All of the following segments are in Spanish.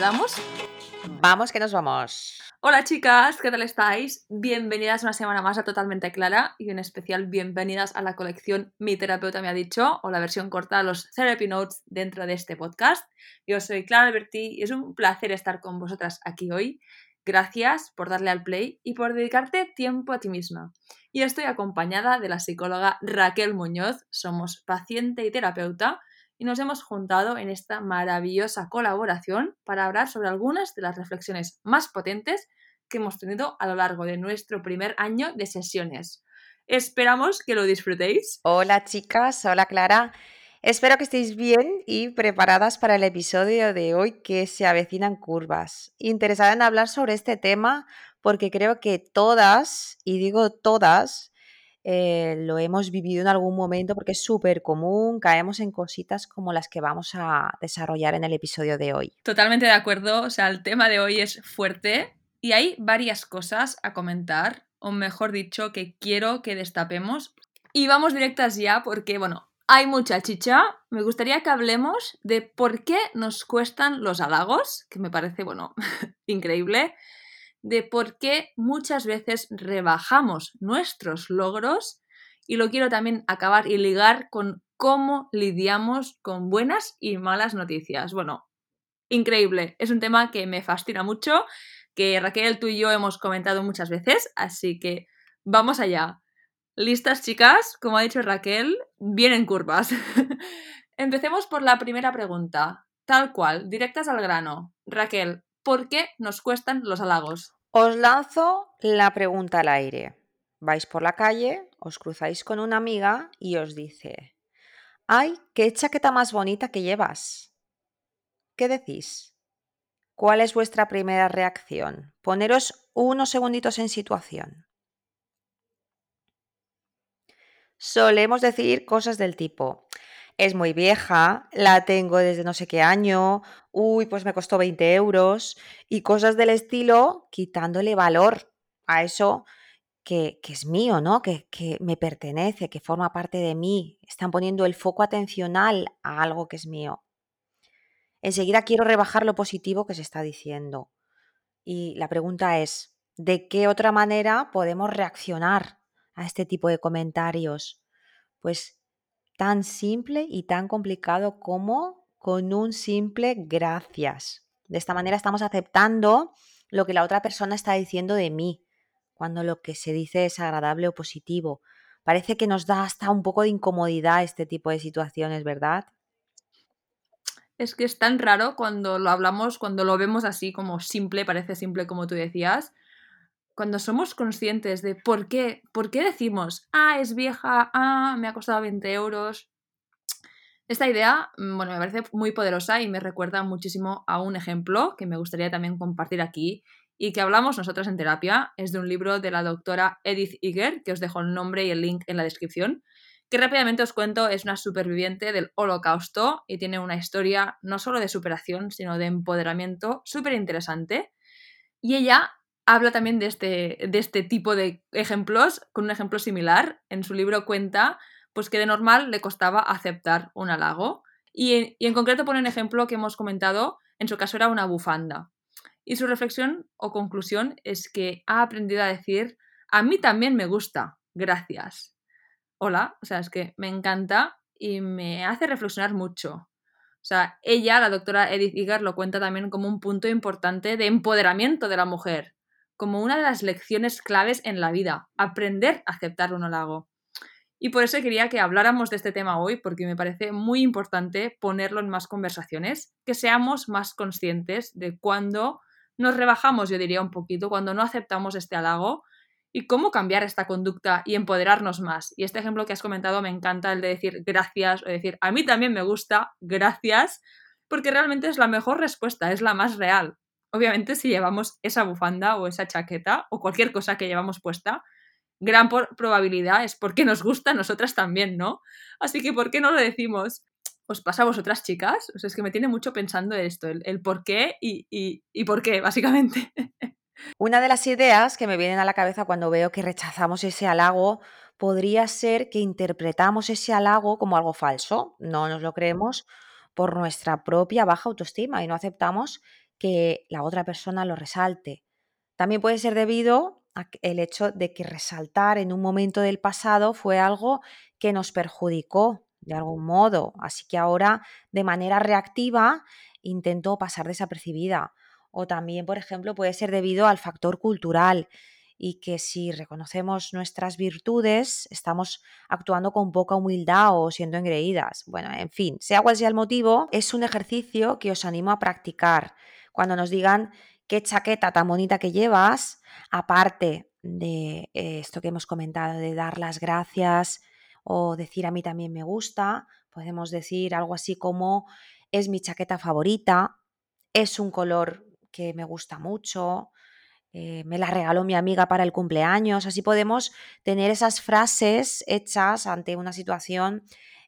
damos? Vamos que nos vamos. Hola chicas, ¿qué tal estáis? Bienvenidas una semana más a Totalmente Clara y en especial bienvenidas a la colección Mi terapeuta me ha dicho o la versión corta de los Therapy Notes dentro de este podcast. Yo soy Clara Alberti y es un placer estar con vosotras aquí hoy. Gracias por darle al play y por dedicarte tiempo a ti misma. Y estoy acompañada de la psicóloga Raquel Muñoz, somos paciente y terapeuta y nos hemos juntado en esta maravillosa colaboración para hablar sobre algunas de las reflexiones más potentes que hemos tenido a lo largo de nuestro primer año de sesiones. Esperamos que lo disfrutéis. Hola chicas, hola Clara. Espero que estéis bien y preparadas para el episodio de hoy que se avecinan curvas. Interesada en hablar sobre este tema porque creo que todas, y digo todas, eh, lo hemos vivido en algún momento porque es súper común, caemos en cositas como las que vamos a desarrollar en el episodio de hoy. Totalmente de acuerdo, o sea, el tema de hoy es fuerte y hay varias cosas a comentar, o mejor dicho, que quiero que destapemos. Y vamos directas ya porque, bueno, hay mucha chicha. Me gustaría que hablemos de por qué nos cuestan los halagos, que me parece, bueno, increíble de por qué muchas veces rebajamos nuestros logros y lo quiero también acabar y ligar con cómo lidiamos con buenas y malas noticias. Bueno, increíble, es un tema que me fascina mucho, que Raquel, tú y yo hemos comentado muchas veces, así que vamos allá. ¿Listas, chicas? Como ha dicho Raquel, vienen curvas. Empecemos por la primera pregunta. Tal cual, directas al grano. Raquel, ¿por qué nos cuestan los halagos? Os lanzo la pregunta al aire. Vais por la calle, os cruzáis con una amiga y os dice, ¡ay, qué chaqueta más bonita que llevas! ¿Qué decís? ¿Cuál es vuestra primera reacción? Poneros unos segunditos en situación. Solemos decir cosas del tipo, es muy vieja, la tengo desde no sé qué año, uy, pues me costó 20 euros y cosas del estilo, quitándole valor a eso que, es mío, ¿no? Que, que, me pertenece, que forma parte de mí. Están poniendo el foco atencional a algo que es mío. Enseguida quiero rebajar lo positivo que se está diciendo. Y la pregunta es, ¿de qué otra manera podemos reaccionar a este tipo de comentarios? Pues tan simple y tan complicado como con un simple gracias. De esta manera estamos aceptando lo que la otra persona está diciendo de mí, cuando lo que se dice es agradable o positivo. Parece que nos da hasta un poco de incomodidad este tipo de situaciones, ¿verdad? Es que es tan raro cuando lo hablamos, cuando lo vemos así como simple, parece simple como tú decías, cuando somos conscientes de por qué, por qué decimos, ah, es vieja, ah, me ha costado 20 euros. Esta idea, mm, bueno, me parece muy poderosa y me recuerda muchísimo a un ejemplo que me gustaría también compartir aquí y que hablamos nosotros en terapia. Es de un libro de la doctora Edith Eger, que os dejo el nombre y el link en la descripción, que rápidamente os cuento es una superviviente del holocausto y tiene una historia no solo de superación, sino de empoderamiento súper interesante. Y ella habla también de este, de este tipo de ejemplos, con un ejemplo similar. En su libro cuenta pues, que de normal le costaba aceptar un halago. Y en, concreto pone un ejemplo que hemos comentado, en su caso era una bufanda. Y su reflexión o conclusión es que ha aprendido a decir, a mí también me gusta, gracias. Hola, o sea, es que me encanta y me hace reflexionar mucho. O sea, ella, la doctora Edith Eger, lo cuenta también como un punto importante de empoderamiento de la mujer como una de las lecciones claves en la vida, aprender a aceptar un halago. Y por eso quería que habláramos de este tema hoy, porque me parece muy importante ponerlo en más conversaciones, que seamos más conscientes de cuando nos rebajamos, yo diría un poquito, cuando no aceptamos este halago y cómo cambiar esta conducta y empoderarnos más. Y este ejemplo que has comentado me encanta, el de decir gracias o decir a mí también me gusta, gracias, porque realmente es la mejor respuesta, es la más real. Obviamente, si llevamos esa bufanda o esa chaqueta o cualquier cosa que llevamos puesta, gran probabilidad es porque nos gusta a nosotras también, ¿no? Así que, ¿por qué no lo decimos? ¿Os pasa a vosotras, chicas? O sea, es que me tiene mucho pensando esto, el, por qué y, y por qué, básicamente. Una de las ideas que me vienen a la cabeza cuando veo que rechazamos ese halago podría ser que interpretamos ese halago como algo falso, no nos lo creemos por nuestra propia baja autoestima y no aceptamos que la otra persona lo resalte. También puede ser debido al hecho de que resaltar en un momento del pasado fue algo que nos perjudicó de algún modo, así que ahora de manera reactiva intento pasar desapercibida. O también, por ejemplo, puede ser debido al factor cultural y que si reconocemos nuestras virtudes estamos actuando con poca humildad o siendo engreídas. Bueno, en fin, sea cual sea el motivo, es un ejercicio que os animo a practicar. Cuando nos digan qué chaqueta tan bonita que llevas, aparte de esto que hemos comentado, de dar las gracias o decir a mí también me gusta, podemos decir algo así como es mi chaqueta favorita, es un color que me gusta mucho, eh, me la regaló mi amiga para el cumpleaños. Así podemos tener esas frases hechas ante una situación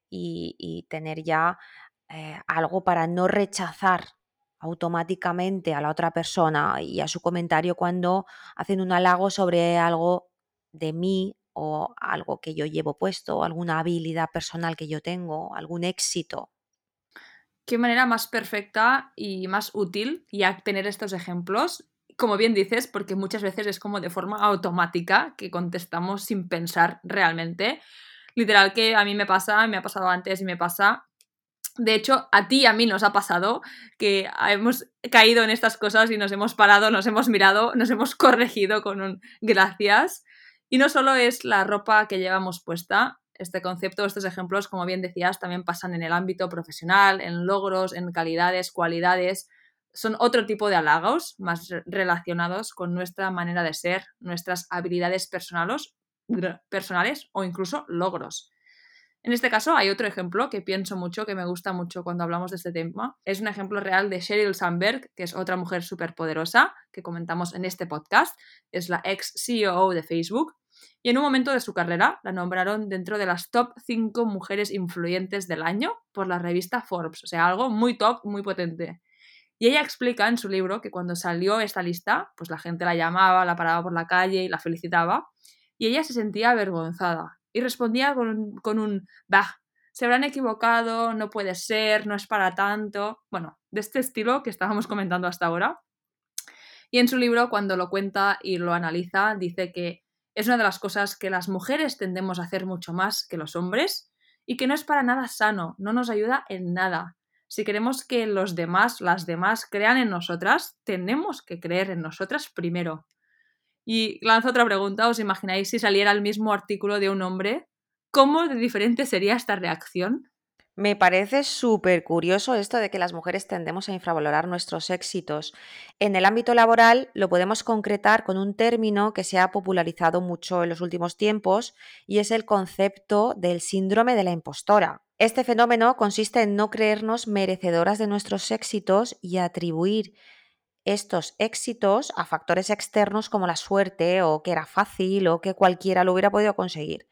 y, tener ya eh, algo para no rechazar automáticamente a la otra persona y a su comentario cuando hacen un halago sobre algo de mí o algo que yo llevo puesto, alguna habilidad personal que yo tengo, algún éxito. Qué manera más perfecta y más útil ya tener estos ejemplos como bien dices, porque muchas veces es como de forma automática que contestamos sin pensar realmente. Literal que a mí me pasa, me ha pasado antes y me pasa. De hecho, a ti y a mí nos ha pasado que hemos caído en estas cosas y nos hemos parado, nos hemos mirado, nos hemos corregido con un gracias. Y no solo es la ropa que llevamos puesta, este concepto, estos ejemplos, como bien decías, también pasan en el ámbito profesional, en logros, en calidades, cualidades son otro tipo de halagos más relacionados con nuestra manera de ser, nuestras habilidades personales, personales o incluso logros. En este caso hay otro ejemplo que pienso mucho, que me gusta mucho cuando hablamos de este tema. Es un ejemplo real de Sheryl Sandberg, que es otra mujer súper poderosa que comentamos en este podcast. Es la ex CEO de Facebook. Y en un momento de su carrera la nombraron dentro de las top 5 mujeres influyentes del año por la revista Forbes. O sea, algo muy top, muy potente. Y ella explica en su libro que cuando salió esta lista, pues la gente la llamaba, la paraba por la calle y la felicitaba, y ella se sentía avergonzada y respondía con, con un bah, se habrán equivocado, no puede ser, no es para tanto, bueno, de este estilo que estábamos comentando hasta ahora. Y en su libro, cuando lo cuenta y lo analiza, dice que es una de las cosas que las mujeres tendemos a hacer mucho más que los hombres y que no es para nada sano, no nos ayuda en nada si queremos que los demás, las demás, crean en nosotras, tenemos que creer en nosotras primero. Y lanzo otra pregunta, ¿os imagináis si saliera el mismo artículo de un hombre? ¿Cómo de diferente sería esta reacción? Me parece súper curioso esto de que las mujeres tendemos a infravalorar nuestros éxitos. En el ámbito laboral lo podemos concretar con un término que se ha popularizado mucho en los últimos tiempos y es el concepto del síndrome de la impostora. Este fenómeno consiste en no creernos merecedoras de nuestros éxitos y atribuir estos éxitos a factores externos como la suerte o que era fácil o que cualquiera lo hubiera podido conseguir.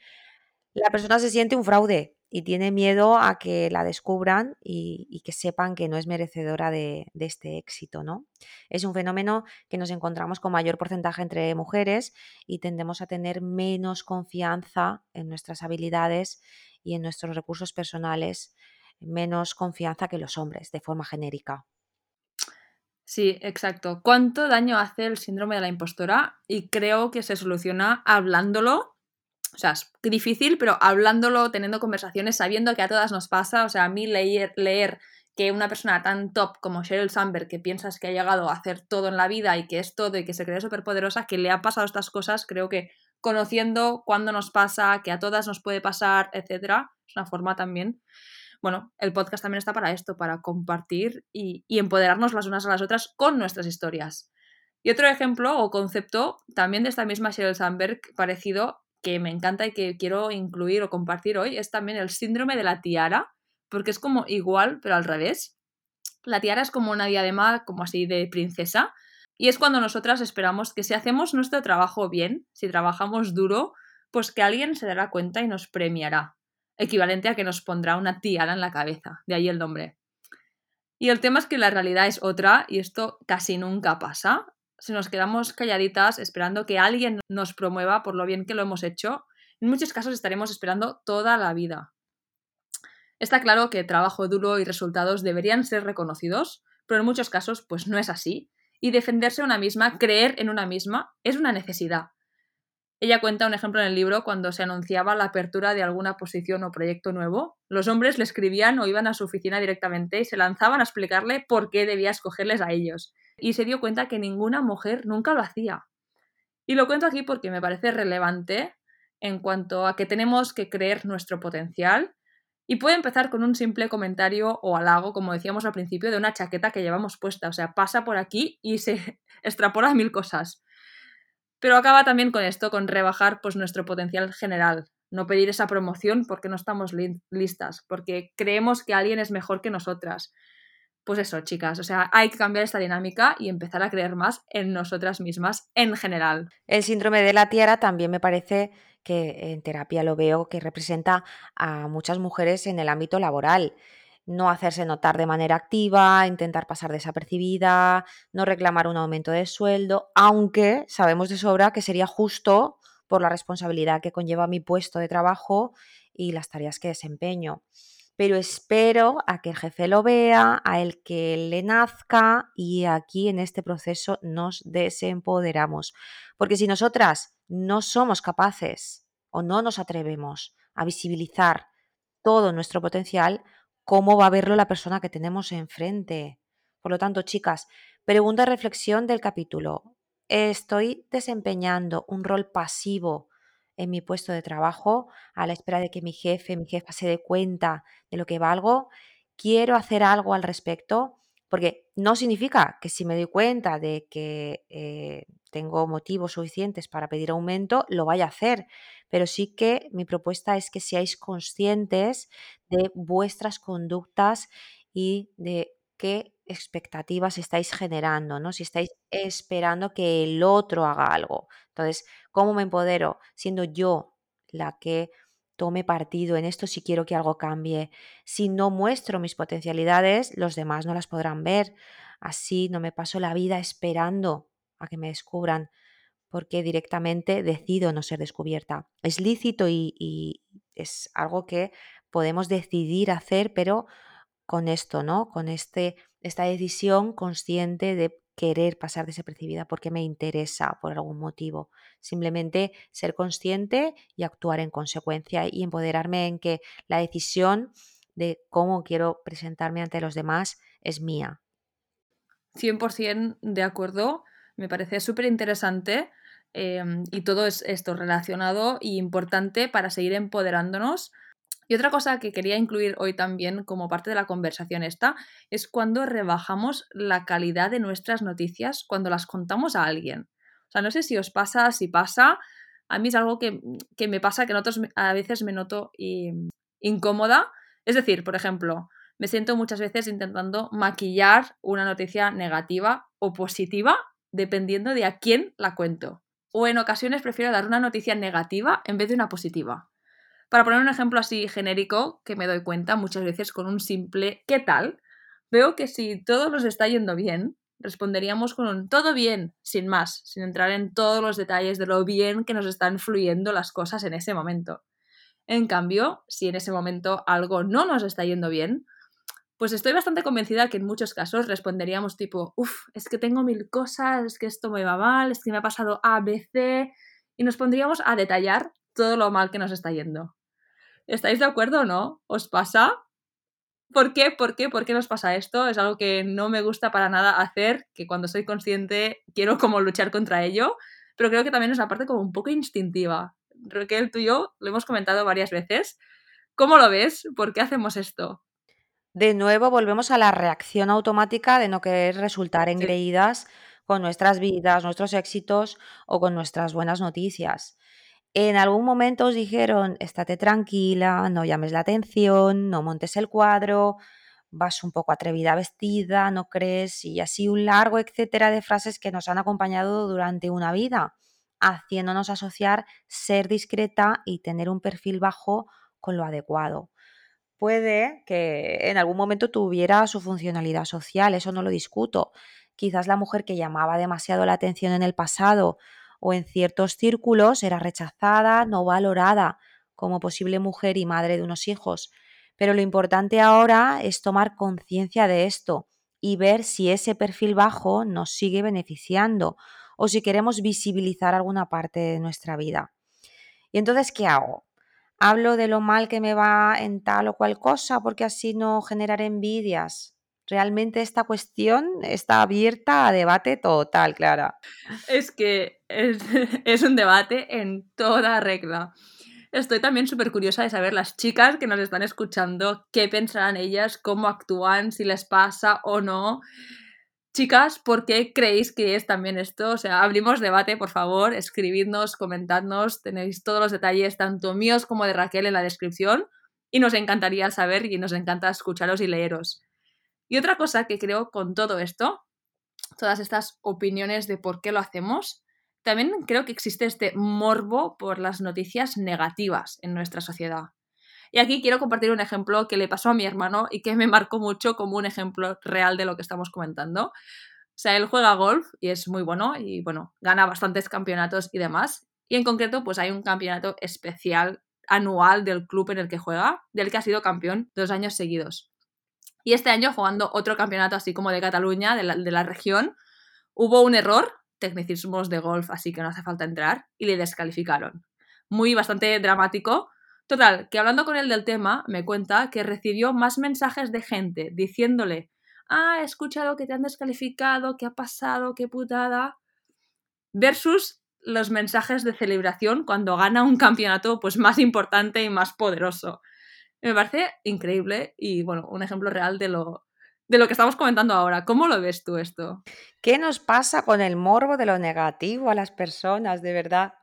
La persona se siente un fraude y tiene miedo a que la descubran y, que sepan que no es merecedora de, este éxito, ¿no? Es un fenómeno que nos encontramos con mayor porcentaje entre mujeres y tendemos a tener menos confianza en nuestras habilidades y en nuestros recursos personales, menos confianza que los hombres, de forma genérica. Sí, exacto. ¿Cuánto daño hace el síndrome de la impostora? Y creo que se soluciona hablándolo o sea, es difícil, pero hablándolo, teniendo conversaciones, sabiendo que a todas nos pasa. O sea, a mí leer, leer que una persona tan top como Sheryl Sandberg, que piensas que ha llegado a hacer todo en la vida y que es todo y que se cree súper poderosa, que le ha pasado estas cosas, creo que conociendo cuándo nos pasa, que a todas nos puede pasar, etcétera, es una forma también. Bueno, el podcast también está para esto, para compartir y, empoderarnos las unas a las otras con nuestras historias. Y otro ejemplo o concepto también de esta misma Sheryl Sandberg, parecido, que me encanta y que quiero incluir o compartir hoy es también el síndrome de la tiara, porque es como igual, pero al revés. La tiara es como una diadema, como así de princesa, y es cuando nosotras esperamos que si hacemos nuestro trabajo bien, si trabajamos duro, pues que alguien se dará cuenta y nos premiará, equivalente a que nos pondrá una tiara en la cabeza, de ahí el nombre. Y el tema es que la realidad es otra y esto casi nunca pasa si nos quedamos calladitas esperando que alguien nos promueva por lo bien que lo hemos hecho, en muchos casos estaremos esperando toda la vida. Está claro que trabajo duro y resultados deberían ser reconocidos, pero en muchos casos pues no es así. Y defenderse a una misma, creer en una misma, es una necesidad. Ella cuenta un ejemplo en el libro cuando se anunciaba la apertura de alguna posición o proyecto nuevo. Los hombres le escribían o iban a su oficina directamente y se lanzaban a explicarle por qué debía escogerles a ellos. Y se dio cuenta que ninguna mujer nunca lo hacía. Y lo cuento aquí porque me parece relevante en cuanto a que tenemos que creer nuestro potencial. Y puede empezar con un simple comentario o halago, como decíamos al principio, de una chaqueta que llevamos puesta. O sea, pasa por aquí y se extrapola mil cosas. Pero acaba también con esto, con rebajar pues, nuestro potencial general, no pedir esa promoción porque no estamos listas, porque creemos que alguien es mejor que nosotras. Pues eso, chicas, o sea, hay que cambiar esta dinámica y empezar a creer más en nosotras mismas en general. El síndrome de la tiara también me parece que en terapia lo veo que representa a muchas mujeres en el ámbito laboral no hacerse notar de manera activa, intentar pasar desapercibida, no reclamar un aumento de sueldo, aunque sabemos de sobra que sería justo por la responsabilidad que conlleva mi puesto de trabajo y las tareas que desempeño. Pero espero a que el jefe lo vea, a el que le nazca y aquí en este proceso nos desempoderamos. Porque si nosotras no somos capaces o no nos atrevemos a visibilizar todo nuestro potencial, cómo va a verlo la persona que tenemos enfrente. Por lo tanto, chicas, pregunta reflexión del capítulo. ¿Estoy desempeñando un rol pasivo en mi puesto de trabajo a la espera de que mi jefe, mi jefa se dé cuenta de lo que valgo? ¿Quiero hacer algo al respecto? Porque no significa que si me doy cuenta de que eh, tengo motivos suficientes para pedir aumento, lo vaya a hacer. Pero sí que mi propuesta es que seáis conscientes de vuestras conductas y de qué expectativas estáis generando, ¿no? Si estáis esperando que el otro haga algo. Entonces, ¿cómo me empodero? Siendo yo la que tome partido en esto si quiero que algo cambie. Si no muestro mis potencialidades, los demás no las podrán ver. Así no me paso la vida esperando a que me descubran porque directamente decido no ser descubierta. Es lícito y, es algo que podemos decidir hacer, pero con esto, ¿no? Con este, esta decisión consciente de querer pasar desapercibida porque me interesa por algún motivo. Simplemente ser consciente y actuar en consecuencia y empoderarme en que la decisión de cómo quiero presentarme ante los demás es mía. 100% de acuerdo, me parece súper interesante em, y todo es esto relacionado y importante para seguir empoderándonos y otra cosa que quería incluir hoy también como parte de la conversación esta es cuando rebajamos la calidad de nuestras noticias cuando las contamos a alguien. O sea, no sé si os pasa, si pasa. A mí es algo que, me pasa que a veces me noto incómoda. Es decir, por ejemplo, me siento muchas veces intentando maquillar una noticia negativa o positiva dependiendo de a quién la cuento. O en ocasiones prefiero dar una noticia negativa en vez de una positiva. Para poner un ejemplo así genérico, que me doy cuenta muchas veces con un simple ¿qué tal? Veo que si todo nos está yendo bien, responderíamos con un todo bien, sin más, sin entrar en todos los detalles de lo bien que nos están fluyendo las cosas en ese momento. En cambio, si en ese momento algo no nos está yendo bien, pues estoy bastante convencida que en muchos casos responderíamos tipo, uff, es que tengo mil cosas, es que esto me va mal, es que me ha pasado A, B, C, y nos pondríamos a detallar todo lo mal que nos está yendo. ¿Estáis de acuerdo o no? ¿Os pasa? ¿Por qué? ¿Por qué? ¿Por qué nos pasa esto? Es algo que no me gusta para nada hacer, que cuando soy consciente quiero como luchar contra ello, pero creo que también es una parte como un poco instintiva. Raquel, tú y yo lo hemos comentado varias veces. ¿Cómo lo ves? ¿Por qué hacemos esto? De nuevo volvemos a la reacción automática de no querer resultar engreídas con nuestras vidas, nuestros éxitos o con nuestras buenas noticias. En algún momento os dijeron, estate tranquila, no llames la atención, no montes el cuadro, vas un poco atrevida vestida, no crees, y así un largo etcétera de frases que nos han acompañado durante una vida, haciéndonos asociar ser discreta y tener un perfil bajo con lo adecuado. Puede que en algún momento tuviera su funcionalidad social, eso no lo discuto. Quizás la mujer que llamaba demasiado la atención en el pasado o en ciertos círculos era rechazada, no valorada como posible mujer y madre de unos hijos. Pero lo importante ahora es tomar conciencia de esto, y ver si ese perfil bajo nos sigue beneficiando o si queremos visibilizar alguna parte de nuestra vida. Y entonces, ¿qué hago? ¿Hablo de lo mal que me va en tal o cual cosa porque así no generaré envidias? Realmente esta cuestión está abierta a debate total, Clara. Es que es, un debate en toda regla. Estoy también súper curiosa de saber las chicas que nos están escuchando, qué pensarán ellas, cómo actúan, si les pasa o no. Chicas, ¿por qué creéis que es también esto? O sea, abrimos debate, por favor, escribidnos, comentadnos, tenéis todos los detalles, tanto míos como de Raquel, en la descripción, y nos encantaría saber y nos encanta escucharos y leeros. Y otra cosa que creo con todo esto, todas estas opiniones de por qué lo hacemos, también creo que existe este morbo por las noticias negativas en nuestra sociedad. Y aquí quiero compartir un ejemplo que le pasó a mi hermano y que me marcó mucho como un ejemplo real de lo que estamos comentando. O sea, él juega golf y es muy bueno y bueno, gana bastantes campeonatos y demás. Y en concreto, pues hay un campeonato especial anual del club en el que juega, del que ha sido campeón dos años seguidos. Y este año, jugando otro campeonato así como de Cataluña, de la, de la región, hubo un error, tecnicismos de golf, así que no hace falta entrar, y le descalificaron. Muy bastante dramático, Total, que hablando con él del tema, me cuenta que recibió más mensajes de gente diciéndole, ah, he escuchado que te han descalificado, qué ha pasado, qué putada, versus los mensajes de celebración cuando gana un campeonato pues más importante y más poderoso. Me parece increíble y bueno, un ejemplo real de lo, de lo que estamos comentando ahora. ¿Cómo lo ves tú esto? ¿Qué nos pasa con el morbo de lo negativo a las personas, de verdad?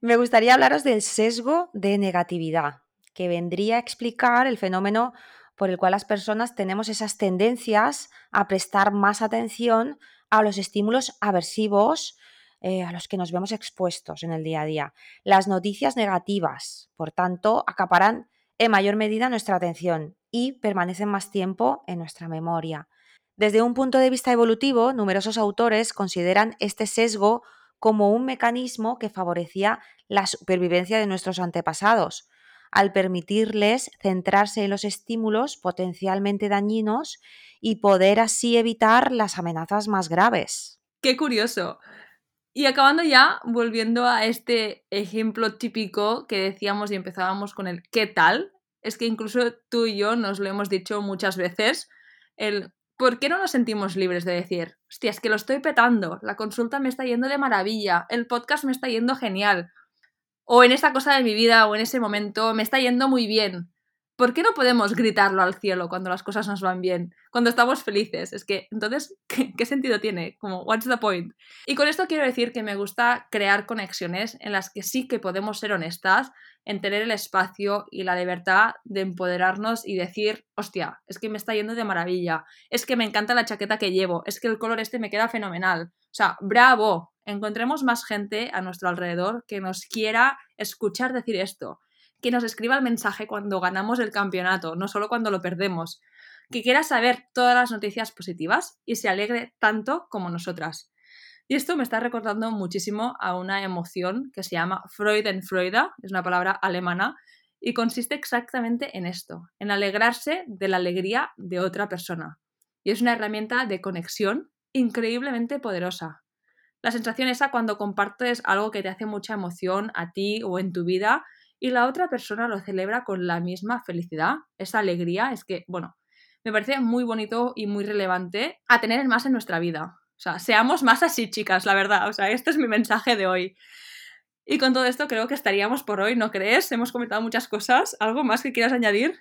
Me gustaría hablaros del sesgo de negatividad, que vendría a explicar el fenómeno por el cual las personas tenemos esas tendencias a prestar más atención a los estímulos aversivos eh, a los que nos vemos expuestos en el día a día. Las noticias negativas, por tanto, acaparan en mayor medida nuestra atención y permanecen más tiempo en nuestra memoria. Desde un punto de vista evolutivo, numerosos autores consideran este sesgo como un mecanismo que favorecía la supervivencia de nuestros antepasados, al permitirles centrarse en los estímulos potencialmente dañinos y poder así evitar las amenazas más graves. Qué curioso. Y acabando ya, volviendo a este ejemplo típico que decíamos y empezábamos con el ¿qué tal? Es que incluso tú y yo nos lo hemos dicho muchas veces, el ¿por qué no nos sentimos libres de decir, hostia, es que lo estoy petando, la consulta me está yendo de maravilla, el podcast me está yendo genial, o en esta cosa de mi vida o en ese momento me está yendo muy bien? ¿Por qué no podemos gritarlo al cielo cuando las cosas nos van bien? Cuando estamos felices. Es que, entonces, ¿qué, sentido tiene? Como, what's the point? Y con esto quiero decir que me gusta crear conexiones en las que sí que podemos ser honestas, en tener el espacio y la libertad de empoderarnos y decir, hostia, es que me está yendo de maravilla, es que me encanta la chaqueta que llevo, es que el color este me queda fenomenal. O sea, bravo, encontremos más gente a nuestro alrededor que nos quiera escuchar decir esto que nos escriba el mensaje cuando ganamos el campeonato, no solo cuando lo perdemos, que quiera saber todas las noticias positivas y se alegre tanto como nosotras. Y esto me está recordando muchísimo a una emoción que se llama Freudenfreude, es una palabra alemana, y consiste exactamente en esto, en alegrarse de la alegría de otra persona. Y es una herramienta de conexión increíblemente poderosa. La sensación esa cuando compartes algo que te hace mucha emoción a ti o en tu vida y la otra persona lo celebra con la misma felicidad, esa alegría, es que, bueno, me parece muy bonito y muy relevante a tener más en nuestra vida. O sea, seamos más así, chicas, la verdad. O sea, este es mi mensaje de hoy. Y con todo esto creo que estaríamos por hoy, ¿no crees? Hemos comentado muchas cosas. ¿Algo más que quieras añadir?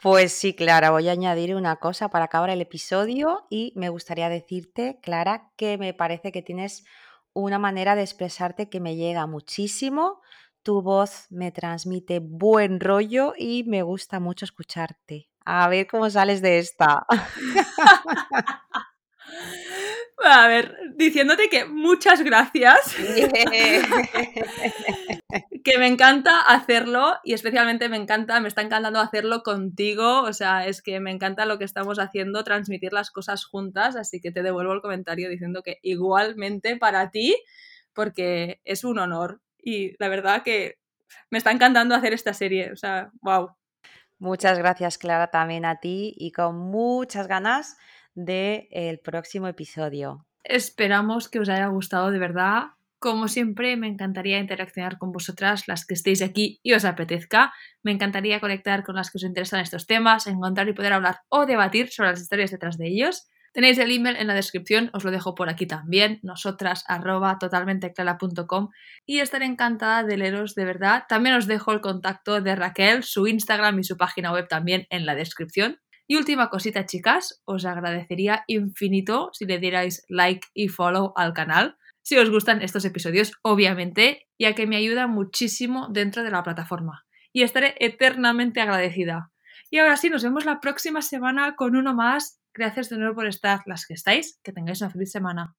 Pues sí, Clara, voy a añadir una cosa para acabar el episodio y me gustaría decirte, Clara, que me parece que tienes una manera de expresarte que me llega muchísimo tu voz me transmite buen rollo y me gusta mucho escucharte. A ver cómo sales de esta. A ver, diciéndote que muchas gracias. que me encanta hacerlo y especialmente me encanta, me está encantando hacerlo contigo. O sea, es que me encanta lo que estamos haciendo, transmitir las cosas juntas. Así que te devuelvo el comentario diciendo que igualmente para ti, porque es un honor y la verdad que me está encantando hacer esta serie, o sea, wow. Muchas gracias Clara también a ti y con muchas ganas del próximo episodio. Esperamos que os haya gustado de verdad. Como siempre, me encantaría interaccionar con vosotras, las que estéis aquí y os apetezca. Me encantaría conectar con las que os interesan estos temas, encontrar y poder hablar o debatir sobre las historias detrás de ellos. Tenéis el email en la descripción, os lo dejo por aquí también, nosotras arroba totalmenteclara.com y estaré encantada de leeros de verdad. También os dejo el contacto de Raquel, su Instagram y su página web también en la descripción. Y última cosita, chicas, os agradecería infinito si le dierais like y follow al canal, si os gustan estos episodios, obviamente, ya que me ayuda muchísimo dentro de la plataforma. Y estaré eternamente agradecida. Y ahora sí, nos vemos la próxima semana con uno más Gracias de nuevo por estar las que estáis. Que tengáis una feliz semana.